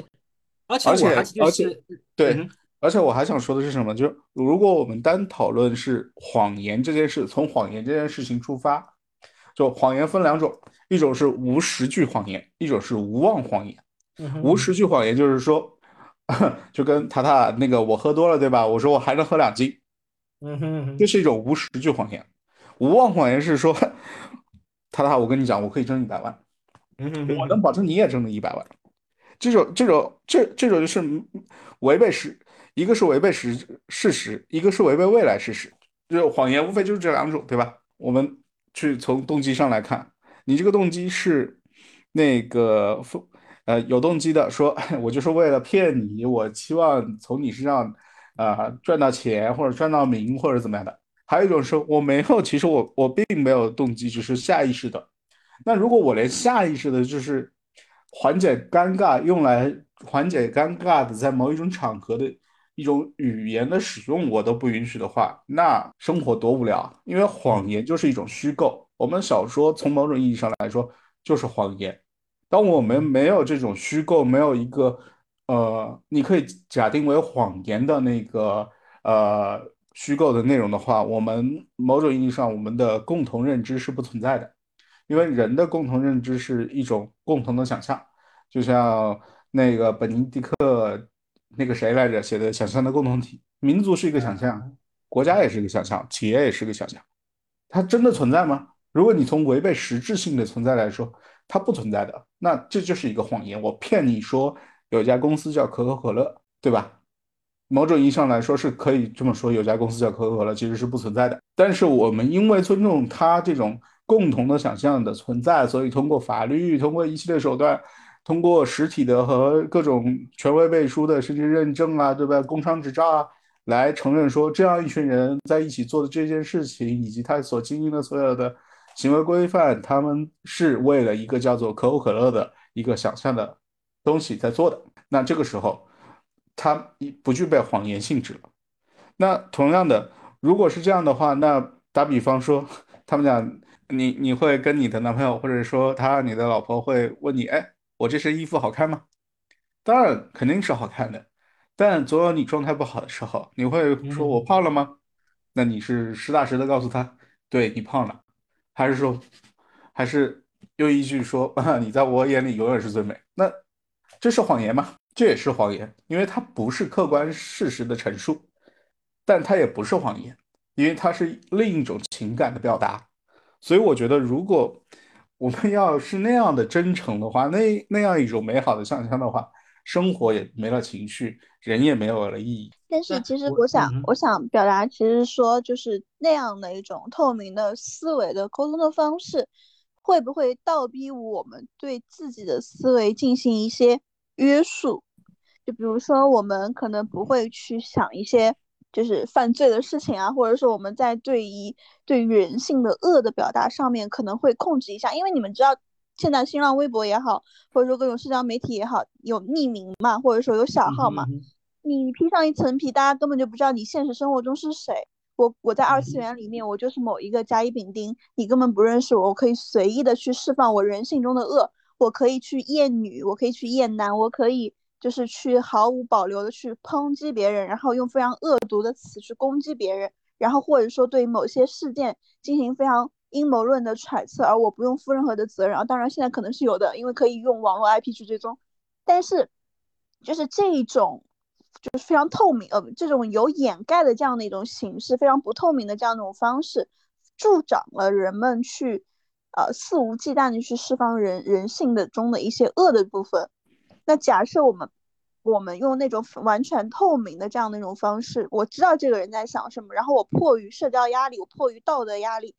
而且而且而且对，而且我还想说的是什么？就是如果我们单讨论是谎言这件事，从谎言这件事情出发，就谎言分两种，一种是无实据谎言，一种是无望谎言。无实据谎言就是说，就跟塔塔那个我喝多了，对吧？我说我还能喝两斤，嗯哼，这是一种无实据谎言。无望谎言是说，塔塔，我跟你讲，我可以挣一百万，我能保证你也挣了一百万。这种这种这这种就是违背实，一个是违背实事实，一个是违背未来事实。就是谎言无非就是这两种，对吧？我们去从动机上来看，你这个动机是那个呃有动机的，说 我就是为了骗你，我期望从你身上啊赚到钱或者赚到名或者怎么样的，还有一种是我没有，其实我我并没有动机，只是下意识的。那如果我连下意识的，就是缓解尴尬，用来缓解尴尬的，在某一种场合的一种语言的使用，我都不允许的话，那生活多无聊。因为谎言就是一种虚构，我们小说从某种意义上来说就是谎言。当我们没有这种虚构，没有一个呃，你可以假定为谎言的那个呃虚构的内容的话，我们某种意义上我们的共同认知是不存在的，因为人的共同认知是一种共同的想象，就像那个本尼迪克那个谁来着写的《想象的共同体》，民族是一个想象，国家也是一个想象，企业也是个想象，它真的存在吗？如果你从违背实质性的存在来说。它不存在的，那这就是一个谎言。我骗你说有家公司叫可口可乐，对吧？某种意义上来说是可以这么说，有家公司叫可口可乐其实是不存在的。但是我们因为尊重它这种共同的想象的存在，所以通过法律，通过一系列手段，通过实体的和各种权威背书的甚至认证啊，对吧？工商执照啊，来承认说这样一群人在一起做的这件事情，以及他所经营的所有的。行为规范，他们是为了一个叫做可口可乐的一个想象的东西在做的。那这个时候，它不具备谎言性质了。那同样的，如果是这样的话，那打比方说，他们讲你你会跟你的男朋友，或者说他你的老婆会问你，哎，我这身衣服好看吗？当然肯定是好看的，但总有你状态不好的时候，你会说我胖了吗？那你是实打实的告诉他，对你胖了。还是说，还是又一句说啊，你在我眼里永远是最美。那这是谎言吗？这也是谎言，因为它不是客观事实的陈述，但它也不是谎言，因为它是另一种情感的表达。所以我觉得，如果我们要是那样的真诚的话，那那样一种美好的想象的话，生活也没了情绪，人也没有了意义。但是其实我想，我想表达，其实说就是那样的一种透明的思维的沟通的方式，会不会倒逼我们对自己的思维进行一些约束？就比如说，我们可能不会去想一些就是犯罪的事情啊，或者说我们在对于对于人性的恶的表达上面可能会控制一下，因为你们知道，现在新浪微博也好，或者说各种社交媒体也好，有匿名嘛，或者说有小号嘛。你披上一层皮，大家根本就不知道你现实生活中是谁。我我在二次元里面，我就是某一个甲乙丙丁，你根本不认识我。我可以随意的去释放我人性中的恶，我可以去厌女，我可以去厌男，我可以就是去毫无保留的去抨击别人，然后用非常恶毒的词去攻击别人，然后或者说对某些事件进行非常阴谋论的揣测，而我不用负任何的责任。当然现在可能是有的，因为可以用网络 IP 去追踪，但是就是这种。就是非常透明，呃，这种有掩盖的这样的一种形式，非常不透明的这样一种方式，助长了人们去，呃，肆无忌惮的去释放人人性的中的一些恶的部分。那假设我们，我们用那种完全透明的这样的一种方式，我知道这个人在想什么，然后我迫于社交压力，我迫于道德压力，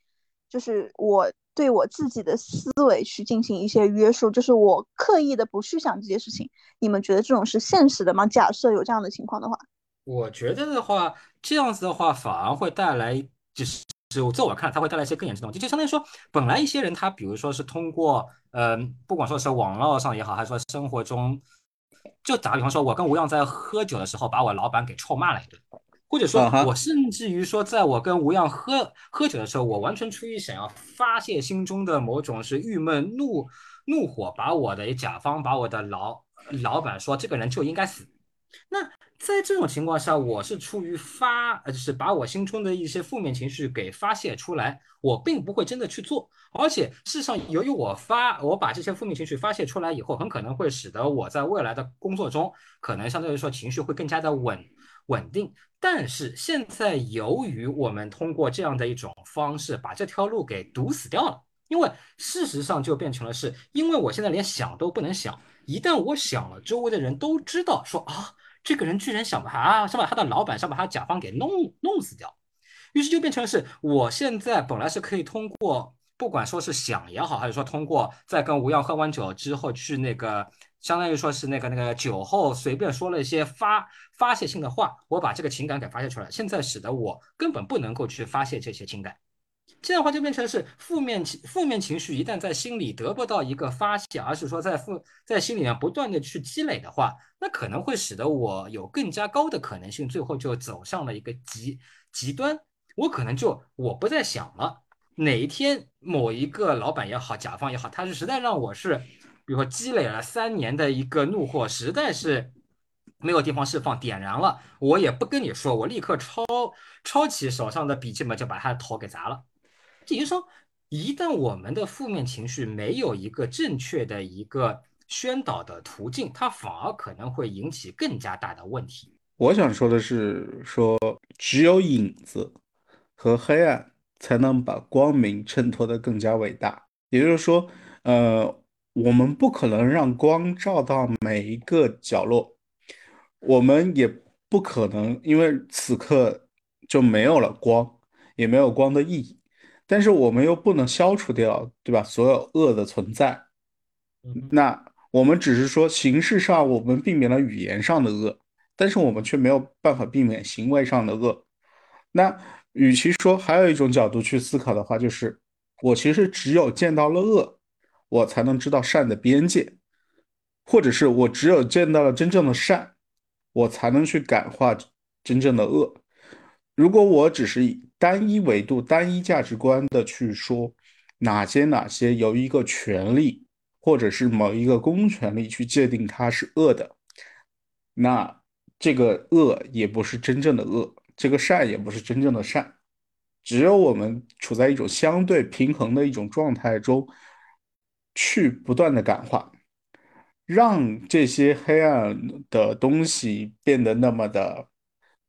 就是我。对我自己的思维去进行一些约束，就是我刻意的不去想这些事情。你们觉得这种是现实的吗？假设有这样的情况的话，我觉得的话，这样子的话反而会带来，就是就在我看来，它会带来一些更严重的问题。就相当于说，本来一些人他比如说是通过，嗯，不管说是网络上也好，还是说生活中，就打个比方说，我跟吴恙在喝酒的时候，把我老板给臭骂了一顿。或者说，我甚至于说，在我跟吴恙喝喝酒的时候，我完全出于想要发泄心中的某种是郁闷、怒怒火，把我的甲方，把我的老老板说这个人就应该死。那在这种情况下，我是出于发，呃，就是把我心中的一些负面情绪给发泄出来，我并不会真的去做。而且事实上，由于我发，我把这些负面情绪发泄出来以后，很可能会使得我在未来的工作中，可能相对来说情绪会更加的稳稳定。但是现在，由于我们通过这样的一种方式把这条路给堵死掉了，因为事实上就变成了是，因为我现在连想都不能想，一旦我想了，周围的人都知道说啊，这个人居然想把他想把他的老板想把他甲方给弄弄死掉，于是就变成是，我现在本来是可以通过。不管说是想也好，还是说通过在跟吴恙喝完酒之后去那个，相当于说是那个那个酒后随便说了一些发发泄性的话，我把这个情感给发泄出来，现在使得我根本不能够去发泄这些情感。这样的话就变成是负面情负面情绪一旦在心里得不到一个发泄，而是说在负在心里面不断的去积累的话，那可能会使得我有更加高的可能性，最后就走上了一个极极端。我可能就我不再想了，哪一天某一个老板也好，甲方也好，他是实在让我是，比如说积累了三年的一个怒火，实在是没有地方释放，点燃了，我也不跟你说，我立刻抄抄起手上的笔记本就把他的头给砸了。也就是说，一旦我们的负面情绪没有一个正确的一个宣导的途径，它反而可能会引起更加大的问题。我想说的是，说只有影子和黑暗才能把光明衬托得更加伟大。也就是说，呃，我们不可能让光照到每一个角落，我们也不可能因为此刻就没有了光，也没有光的意义。但是我们又不能消除掉，对吧？所有恶的存在，那我们只是说形式上我们避免了语言上的恶，但是我们却没有办法避免行为上的恶。那与其说还有一种角度去思考的话，就是我其实只有见到了恶，我才能知道善的边界，或者是我只有见到了真正的善，我才能去感化真正的恶。如果我只是以单一维度、单一价值观的去说哪些哪些由一个权利或者是某一个公权力去界定它是恶的，那这个恶也不是真正的恶，这个善也不是真正的善。只有我们处在一种相对平衡的一种状态中，去不断的感化，让这些黑暗的东西变得那么的，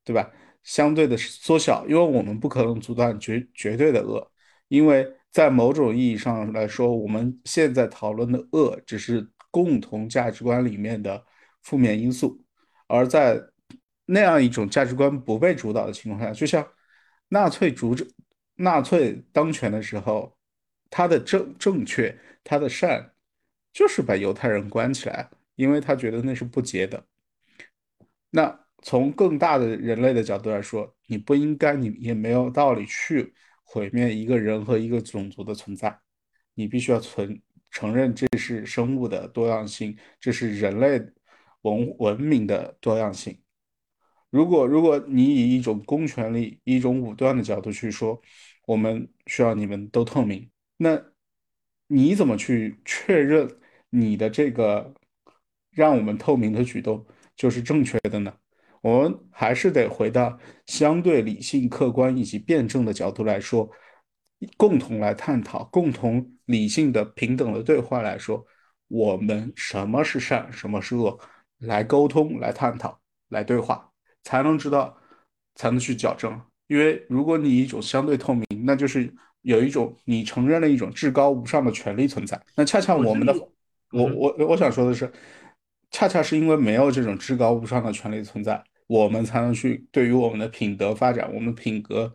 对吧？相对的缩小，因为我们不可能阻断绝绝对的恶，因为在某种意义上来说，我们现在讨论的恶只是共同价值观里面的负面因素，而在那样一种价值观不被主导的情况下，就像纳粹主、纳粹当权的时候，他的正正确、他的善，就是把犹太人关起来，因为他觉得那是不洁的。那。从更大的人类的角度来说，你不应该，你也没有道理去毁灭一个人和一个种族的存在。你必须要存承认这是生物的多样性，这是人类文文明的多样性。如果如果你以一种公权力、一种武断的角度去说，我们需要你们都透明，那你怎么去确认你的这个让我们透明的举动就是正确的呢？我们还是得回到相对理性、客观以及辩证的角度来说，共同来探讨，共同理性的、平等的对话来说，我们什么是善，什么是恶，来沟通、来探讨、来对话，才能知道，才能去矫正。因为如果你一种相对透明，那就是有一种你承认了一种至高无上的权利存在。那恰恰我们的，我我我想说的是，恰恰是因为没有这种至高无上的权利存在。我们才能去对于我们的品德发展，我们品格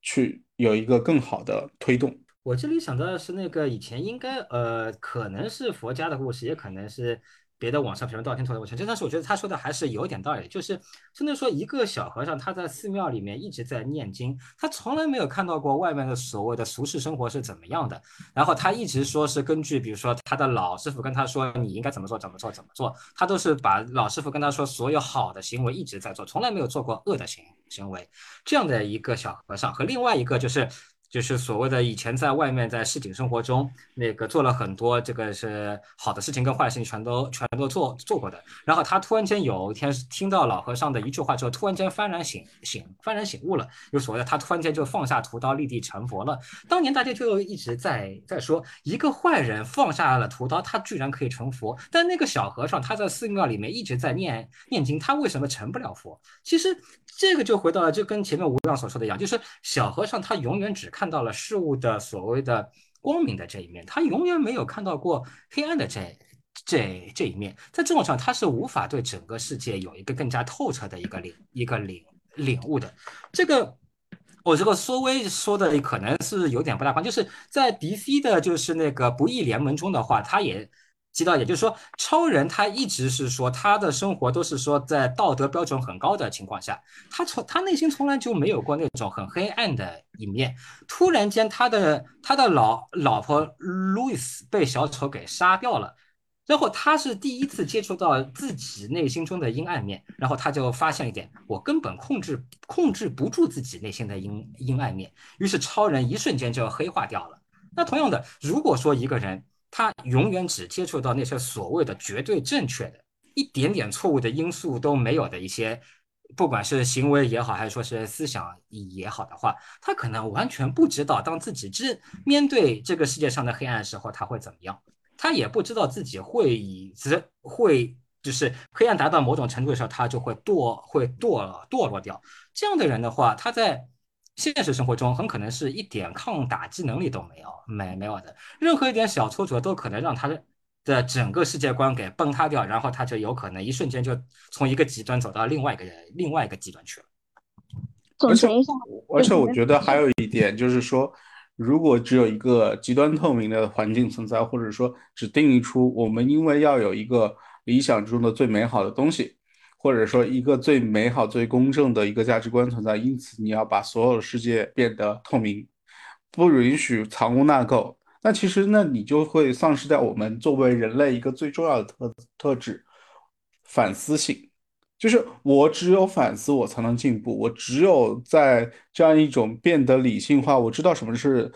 去有一个更好的推动。我这里想到的是，那个以前应该呃，可能是佛家的故事，也可能是。别的网上评论道听途说，我全，但是我觉得他说的还是有点道理，就是真的说一个小和尚他在寺庙里面一直在念经，他从来没有看到过外面的所谓的俗世生活是怎么样的，然后他一直说是根据比如说他的老师傅跟他说你应该怎么做怎么做怎么做，他都是把老师傅跟他说所有好的行为一直在做，从来没有做过恶的行行为，这样的一个小和尚和另外一个就是。就是所谓的以前在外面在市井生活中，那个做了很多这个是好的事情跟坏事情全都全都做做过的。然后他突然间有一天听到老和尚的一句话之后，突然间幡然醒醒幡然醒悟了，就所谓的他突然间就放下屠刀立地成佛了。当年大家就一直在在说，一个坏人放下了屠刀，他居然可以成佛。但那个小和尚他在寺庙里面一直在念念经，他为什么成不了佛？其实。这个就回到了，就跟前面吴亮所说的一样，就是小和尚他永远只看看到了事物的所谓的光明的这一面，他永远没有看到过黑暗的这这这一面。在这种上，他是无法对整个世界有一个更加透彻的一个领一个领领悟的。这个我这个稍微说的可能是有点不大方，就是在 DC 的，就是那个不义联盟中的话，他也提到，也就是说，超人他一直是说他的生活都是说在道德标准很高的情况下，他从他内心从来就没有过那种很黑暗的一面。突然间，他的他的老老婆路易斯被小丑给杀掉了。然后他是第一次接触到自己内心中的阴暗面，然后他就发现一点，我根本控制控制不住自己内心的阴阴暗面，于是超人一瞬间就黑化掉了。那同样的，如果说一个人他永远只接触到那些所谓的绝对正确的、一点点错误的因素都没有的一些，不管是行为也好，还是说是思想也好的话，他可能完全不知道，当自己知面对这个世界上的黑暗的时候，他会怎么样。他也不知道自己会以只会就是黑暗达到某种程度的时候，他就会堕会堕堕落掉。这样的人的话，他在现实生活中很可能是一点抗打击能力都没有，没没有的。任何一点小挫折都可能让他的整个世界观给崩塌掉，然后他就有可能一瞬间就从一个极端走到另外一个另外一个极端去了。总结一下，而且我觉得还有一点就是说。如果只有一个极端透明的环境存在，或者说只定义出我们因为要有一个理想中的最美好的东西，或者说一个最美好、最公正的一个价值观存在，因此你要把所有的世界变得透明，不允许藏污纳垢，那其实那你就会丧失掉我们作为人类一个最重要的特特质——反思性。就是我只有反思，我才能进步。我只有在这样一种变得理性化，我知道什么是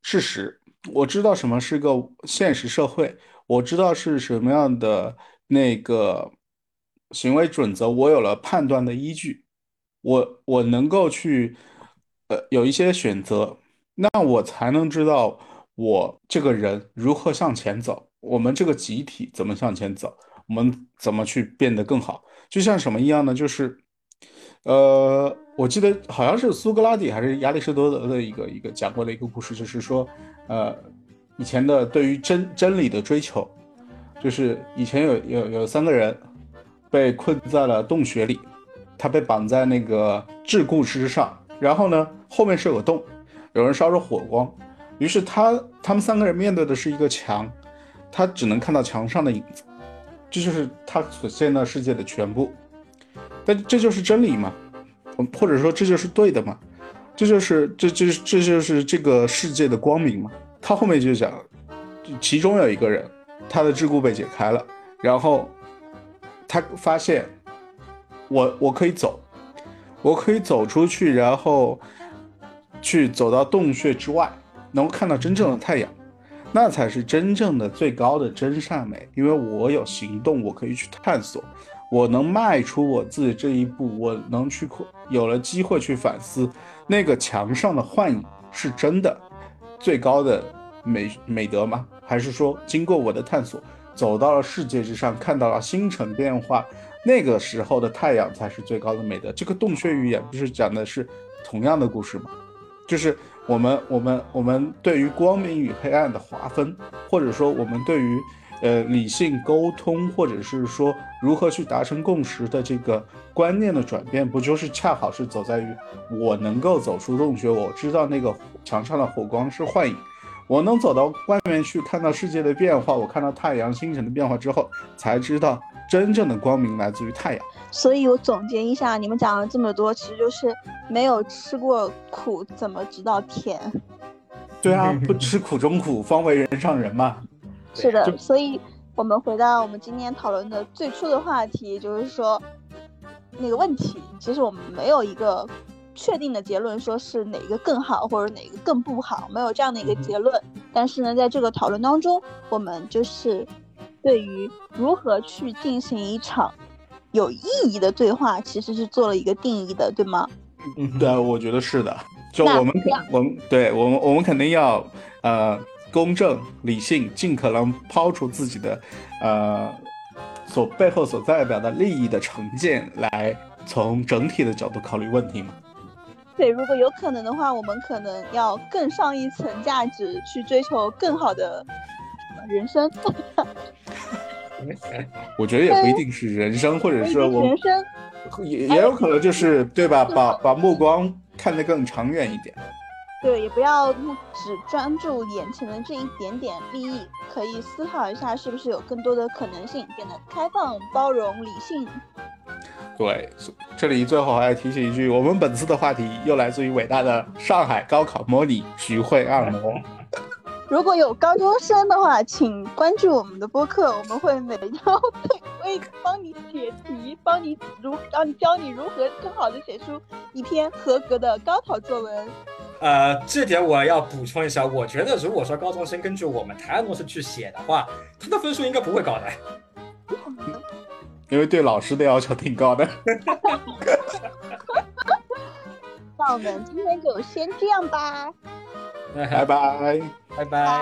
事实，我知道什么是个现实社会，我知道是什么样的那个行为准则，我有了判断的依据，我我能够去呃有一些选择，那我才能知道我这个人如何向前走，我们这个集体怎么向前走，我们怎么去变得更好。就像什么一样呢？就是，呃，我记得好像是苏格拉底还是亚里士多德的一个一个讲过的一个故事，就是说，呃，以前的对于真真理的追求，就是以前有有有三个人被困在了洞穴里，他被绑在那个桎梏之上，然后呢后面是有个洞，有人烧着火光，于是他他们三个人面对的是一个墙，他只能看到墙上的影子。这就是他所见到世界的全部，但这就是真理吗？或者说这就是对的吗？这就是这这这就是这个世界的光明吗？他后面就讲，其中有一个人，他的桎梏被解开了，然后他发现，我我可以走，我可以走出去，然后去走到洞穴之外，能够看到真正的太阳。那才是真正的最高的真善美，因为我有行动，我可以去探索，我能迈出我自己这一步，我能去有了机会去反思，那个墙上的幻影是真的最高的美美德吗？还是说经过我的探索，走到了世界之上，看到了星辰变化，那个时候的太阳才是最高的美德？这个洞穴寓言不是讲的是同样的故事吗？就是。我们我们我们对于光明与黑暗的划分，或者说我们对于呃理性沟通，或者是说如何去达成共识的这个观念的转变，不就是恰好是走在于我能够走出洞穴，我知道那个墙上的火光是幻影，我能走到外面去看到世界的变化，我看到太阳星辰的变化之后，才知道真正的光明来自于太阳。所以我总结一下，你们讲了这么多，其实就是没有吃过苦，怎么知道甜？对啊，不吃苦中苦，方为人上人嘛。是的，所以我们回到我们今天讨论的最初的话题，就是说那个问题，其实我们没有一个确定的结论，说是哪个更好或者哪个更不好，没有这样的一个结论。但是呢，在这个讨论当中，我们就是对于如何去进行一场。有意义的对话其实是做了一个定义的，对吗？嗯，对，我觉得是的。就我们，我们对我们，我们肯定要呃公正、理性，尽可能抛出自己的呃所背后所代表的利益的成见，来从整体的角度考虑问题嘛。对，如果有可能的话，我们可能要更上一层价值，去追求更好的人生。我觉得也不一定是人生，或者是我人生也也有可能就是对吧？把把目光看得更长远一点。对，也不要只专注眼前的这一点点利益，可以思考一下，是不是有更多的可能性，变得开放、包容、理性。对，这里最后还要提醒一句，我们本次的话题又来自于伟大的上海高考模拟徐汇按摩。如果有高中生的话，请关注我们的播客，我们会每周对会帮你解题，帮你如让你教你如何更好的写出一篇合格的高考作文。呃，这点我要补充一下，我觉得如果说高中生根据我们台湾模式去写的话，他的分数应该不会高的。因为对老师的要求挺高的。那我们今天就先这样吧。拜拜，拜拜。